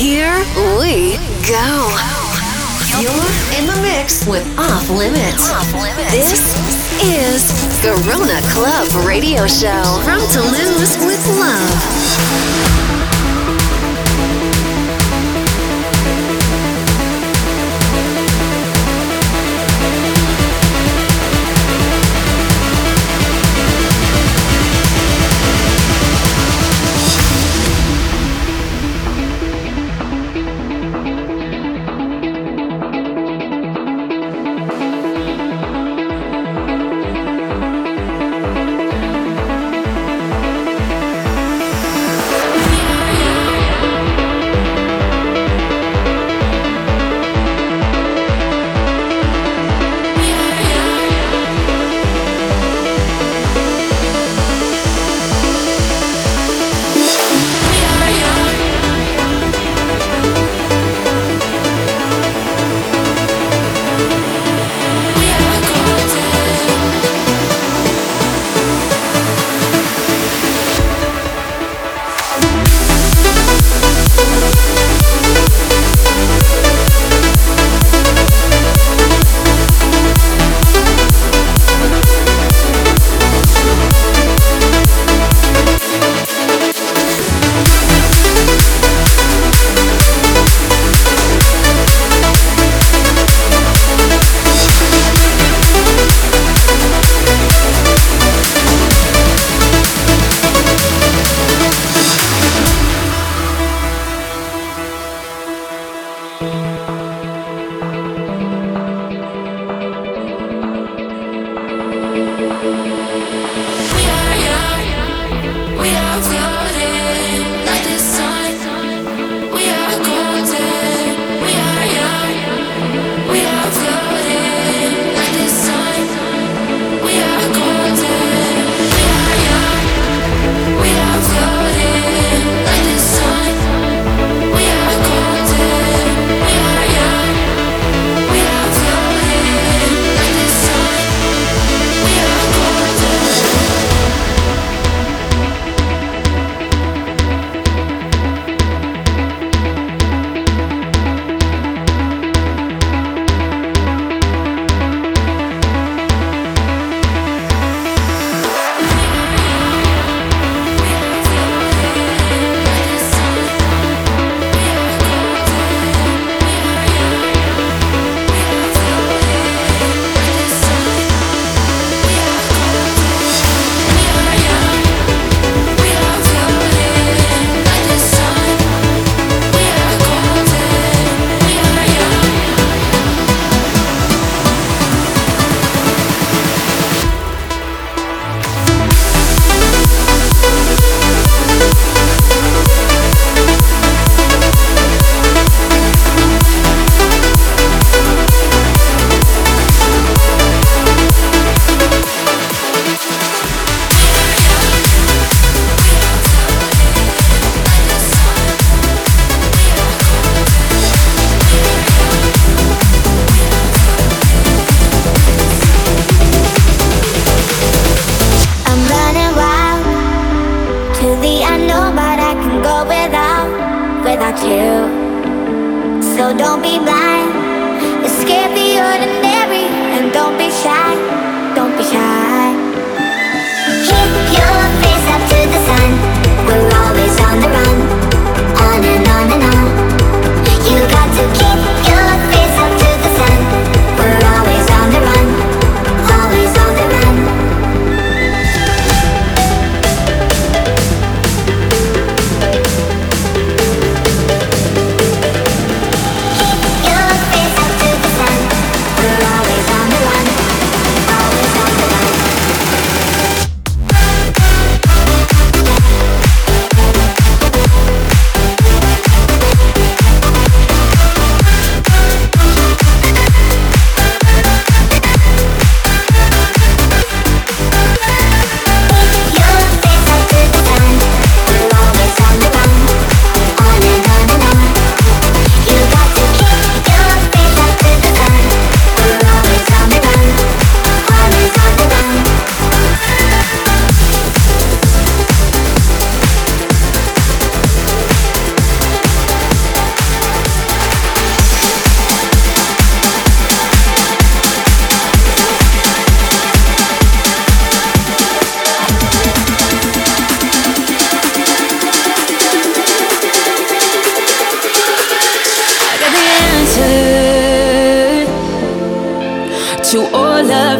Here we go. You're in the mix with Off Limits. Off Limits. This is Garona Club Radio Show from Toulouse with Love.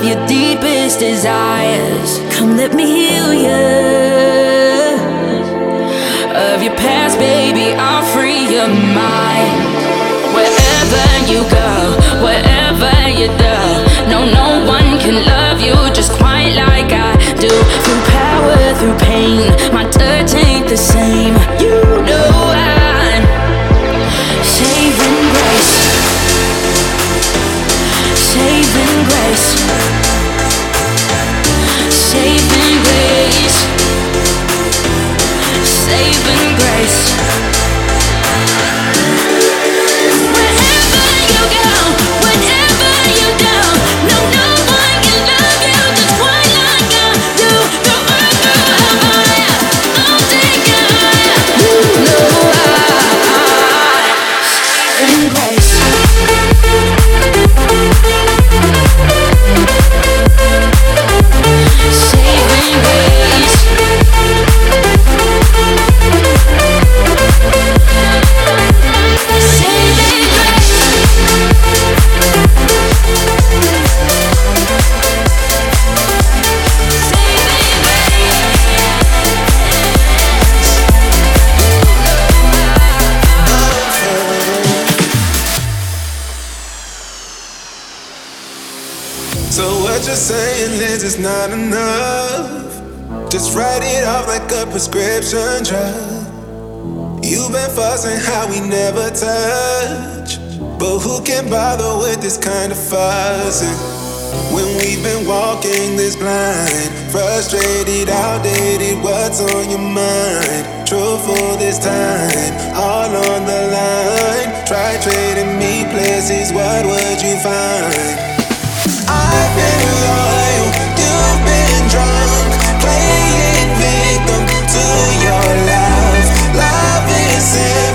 Love your deepest desires. Come, let me heal you. Of your past, baby, I'll free your mind. Wherever you go, wherever you do, no, no one can love you just quite like I do. Through power, through pain, my touch ain't the same. You know like a prescription drug. You've been fussing how we never touch. But who can bother with this kind of fussing? When we've been walking this blind, frustrated, outdated, what's on your mind? Truthful this time, all on the line. Try trading me places, what would you find? I've been loyal you've been drunk, playing Love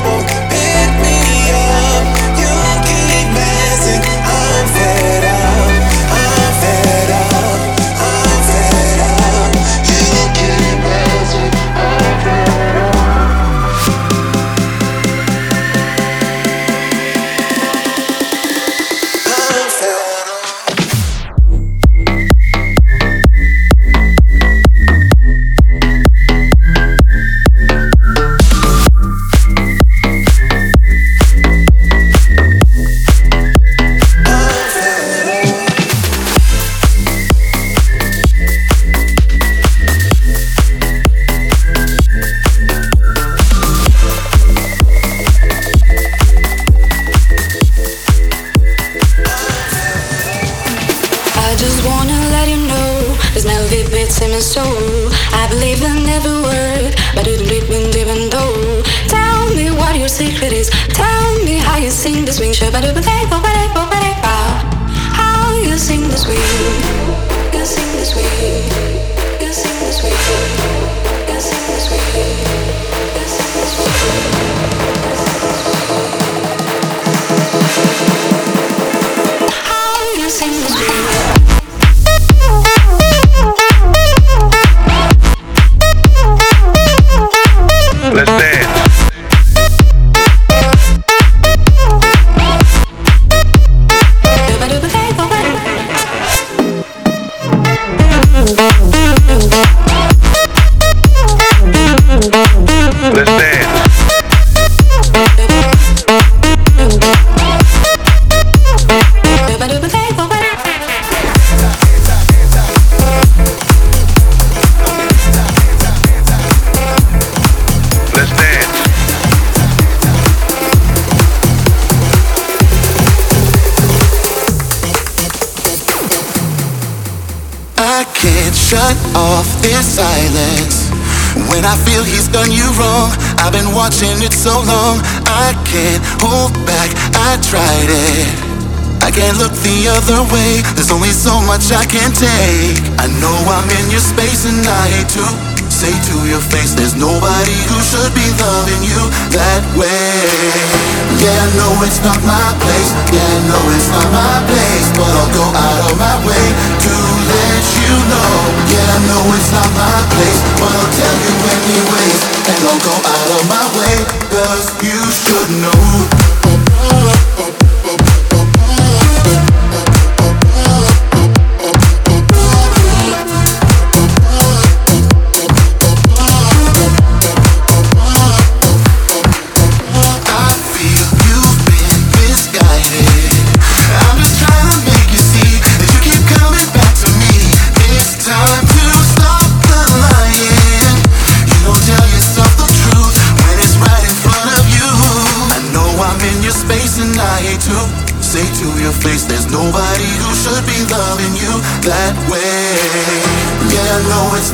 watching it so long. I can't hold back, I tried it. I can't look the other way, there's only so much I can take. I know I'm in your space and I hate to say to your face, there's nobody who should be loving you that way. Yeah, I know it's not my place, yeah, I know it's not my place, but I'll go out of my way let you know. Yeah, I know it's not my place, but I'll tell you anyways, and I'll go out of my way, cause you should know.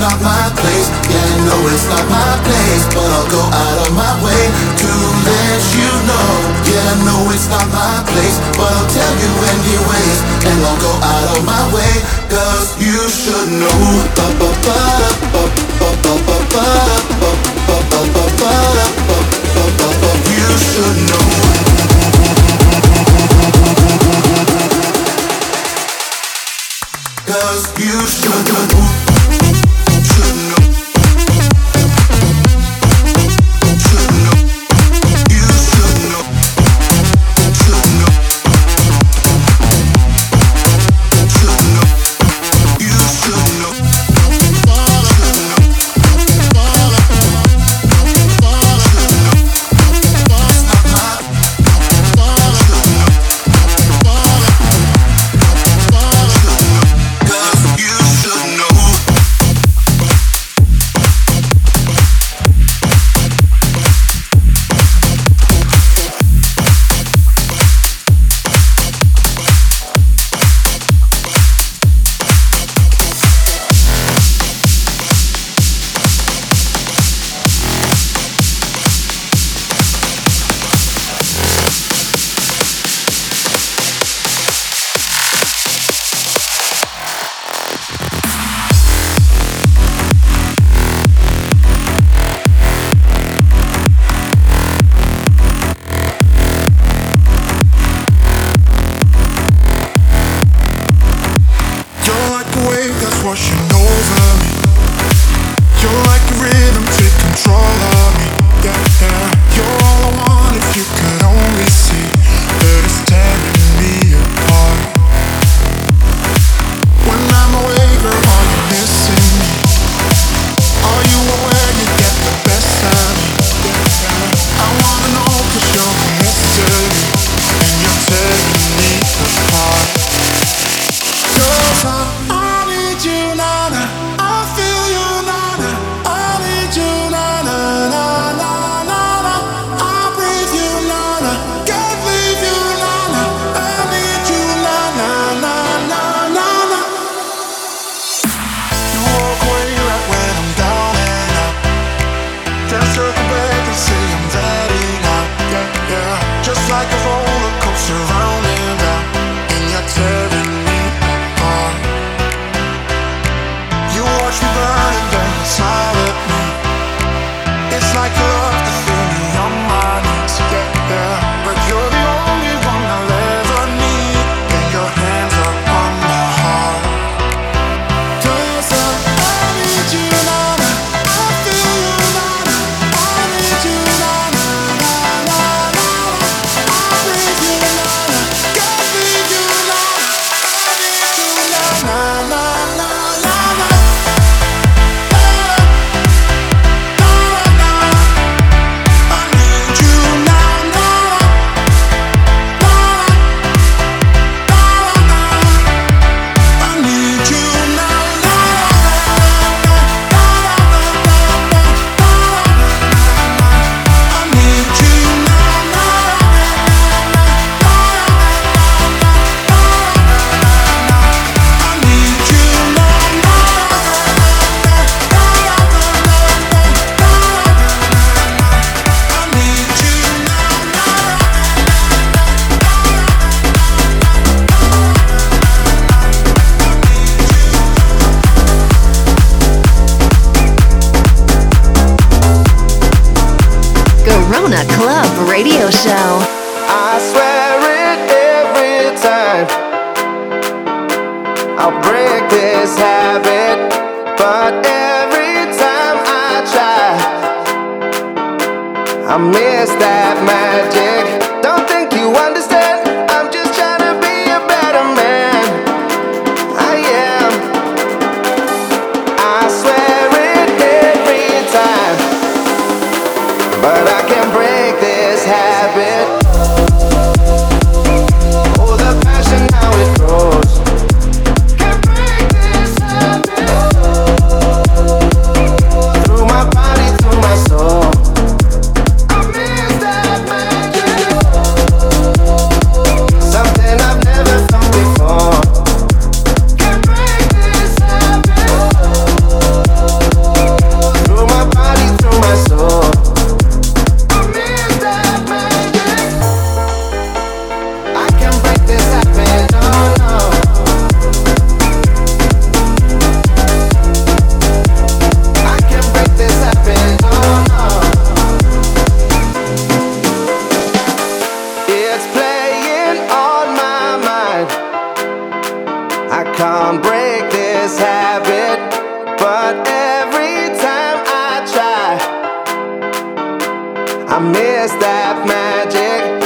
not my place. Yeah, no, it's not my place. But I'll go out of my way to let you know. Yeah, I know it's not my place. But I'll tell you anyways. And I'll go out of my way. Cause you should know. You should know. I miss that magic.